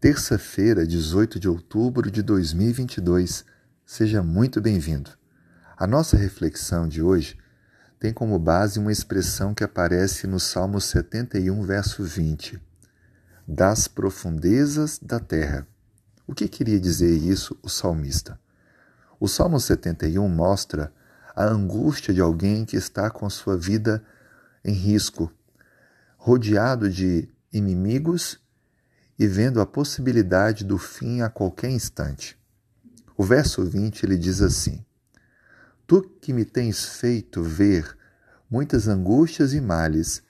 terça-feira, 18 de outubro de 2022. Seja muito bem-vindo. A nossa reflexão de hoje tem como base uma expressão que aparece no Salmo 71, verso 20: Das profundezas da terra. O que queria dizer isso o salmista? O Salmo 71 mostra a angústia de alguém que está com sua vida em risco, rodeado de inimigos e vendo a possibilidade do fim a qualquer instante. O verso 20 ele diz assim: Tu que me tens feito ver muitas angústias e males,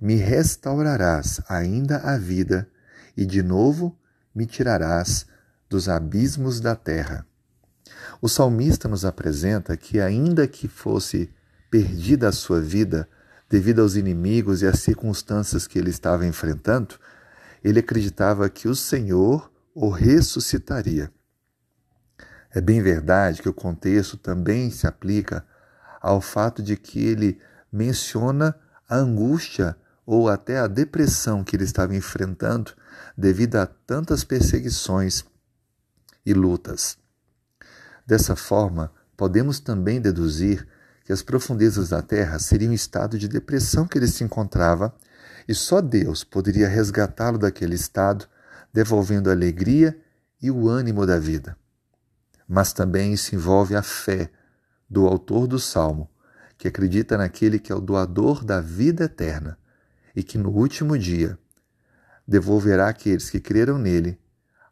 me restaurarás ainda a vida e de novo me tirarás dos abismos da terra. O salmista nos apresenta que, ainda que fosse perdida a sua vida devido aos inimigos e às circunstâncias que ele estava enfrentando, ele acreditava que o Senhor o ressuscitaria. É bem verdade que o contexto também se aplica ao fato de que ele menciona a angústia ou até a depressão que ele estava enfrentando devido a tantas perseguições e lutas. Dessa forma, podemos também deduzir que as profundezas da terra seriam um estado de depressão que ele se encontrava e só Deus poderia resgatá-lo daquele estado, devolvendo a alegria e o ânimo da vida. Mas também isso envolve a fé do autor do salmo, que acredita naquele que é o doador da vida eterna e que no último dia devolverá àqueles que creram nele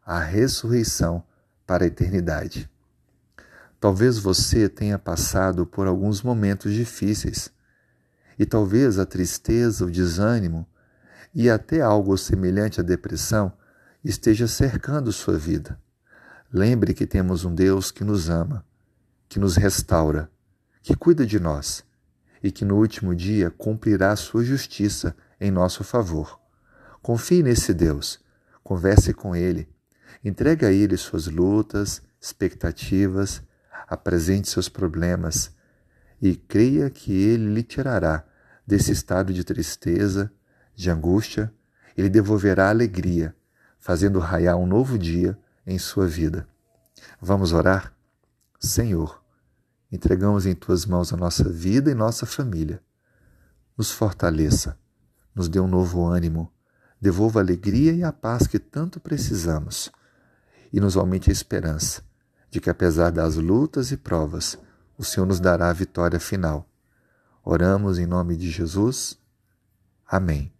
a ressurreição para a eternidade. Talvez você tenha passado por alguns momentos difíceis e talvez a tristeza, o desânimo e até algo semelhante à depressão esteja cercando sua vida. Lembre que temos um Deus que nos ama, que nos restaura, que cuida de nós e que no último dia cumprirá sua justiça em nosso favor. Confie nesse Deus, converse com Ele, entregue a Ele suas lutas, expectativas apresente seus problemas e creia que Ele lhe tirará desse estado de tristeza, de angústia, e lhe devolverá alegria, fazendo raiar um novo dia em sua vida. Vamos orar? Senhor, entregamos em tuas mãos a nossa vida e nossa família. Nos fortaleça, nos dê um novo ânimo, devolva a alegria e a paz que tanto precisamos e nos aumente a esperança de que, apesar das lutas e provas, o Senhor nos dará a vitória final. Oramos em nome de Jesus. Amém.